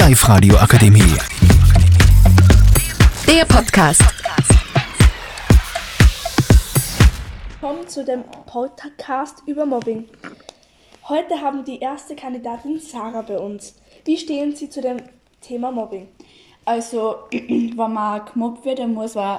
Live-Radio Akademie. Der Podcast. Willkommen zu dem Podcast über Mobbing. Heute haben die erste Kandidatin Sarah bei uns. Wie stehen Sie zu dem Thema Mobbing? Also, wenn man gemobbt wird, dann muss man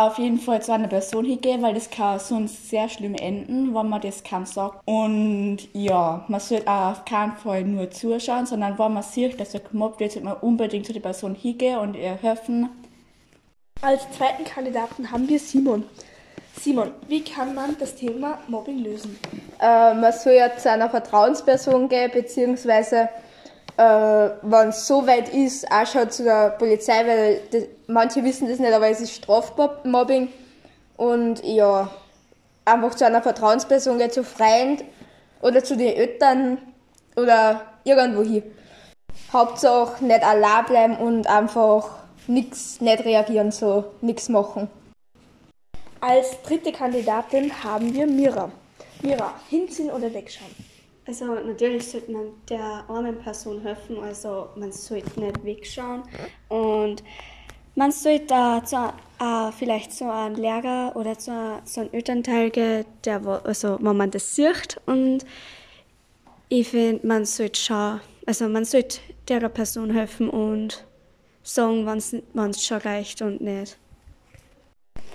auf jeden Fall zu einer Person hingehen, weil das kann sonst sehr schlimm enden, wenn man das kann sagt. Und ja, man sollte auch auf keinen Fall nur zuschauen, sondern wenn man sieht, dass er gemobbt wird, sollte man unbedingt zu der Person hingehen und ihr helfen. Als zweiten Kandidaten haben wir Simon. Simon, wie kann man das Thema Mobbing lösen? Äh, man soll ja zu einer Vertrauensperson gehen, beziehungsweise äh, wenn es so weit ist, auch schon zu der Polizei, weil das, manche wissen das nicht, aber es ist Strafmobbing. Und ja, einfach zu einer Vertrauensperson gehen, zu Freund oder zu den Eltern oder irgendwo hin. Hauptsache nicht allein bleiben und einfach nichts, nicht reagieren, so nichts machen. Als dritte Kandidatin haben wir Mira. Mira, hinziehen oder wegschauen? Also natürlich sollte man der armen Person helfen, also man sollte nicht wegschauen und man sollte äh, zu, äh, vielleicht zu einem Lehrer oder zu, zu einem Elternteil gehen, der, also wenn man das sieht und ich finde, man sollte schauen, also man sollte der Person helfen und sagen, wenn es schon reicht und nicht.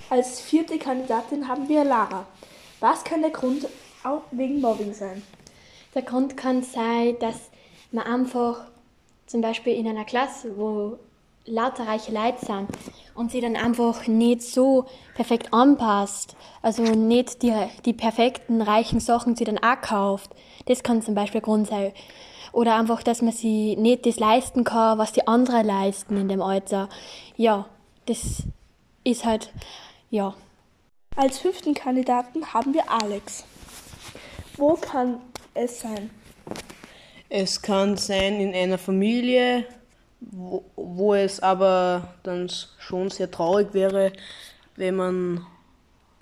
Als vierte Kandidatin haben wir Lara. Was kann der Grund auch wegen Mobbing sein? Der Grund kann sein, dass man einfach zum Beispiel in einer Klasse, wo lauter reiche Leute sind und sie dann einfach nicht so perfekt anpasst, also nicht die, die perfekten reichen Sachen sie dann auch kauft. Das kann zum Beispiel Grund sein. Oder einfach, dass man sie nicht das leisten kann, was die anderen leisten in dem Alter. Ja, das ist halt, ja. Als fünften Kandidaten haben wir Alex. Wo kann es sein? Es kann sein in einer Familie, wo, wo es aber dann schon sehr traurig wäre, wenn man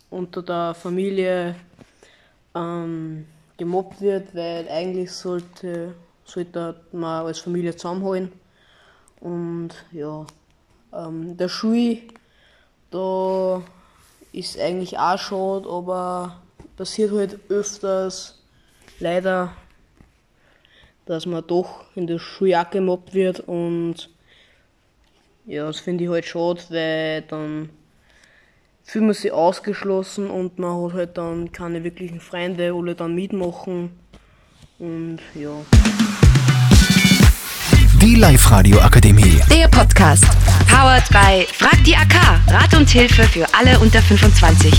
unter der Familie ähm, gemobbt wird, weil eigentlich sollte, sollte man als Familie zusammenhalten. Und ja, ähm, der Schule, da ist eigentlich auch schade, aber passiert halt öfters leider, dass man doch in der Schule auch gemobbt wird und ja, das finde ich halt schade, weil dann fühlt man sich ausgeschlossen und man hat halt dann keine wirklichen Freunde, alle dann mitmachen und ja. Die Live-Radio Akademie. Der Podcast. Powered by Frag die AK. Rat und Hilfe für alle unter 25.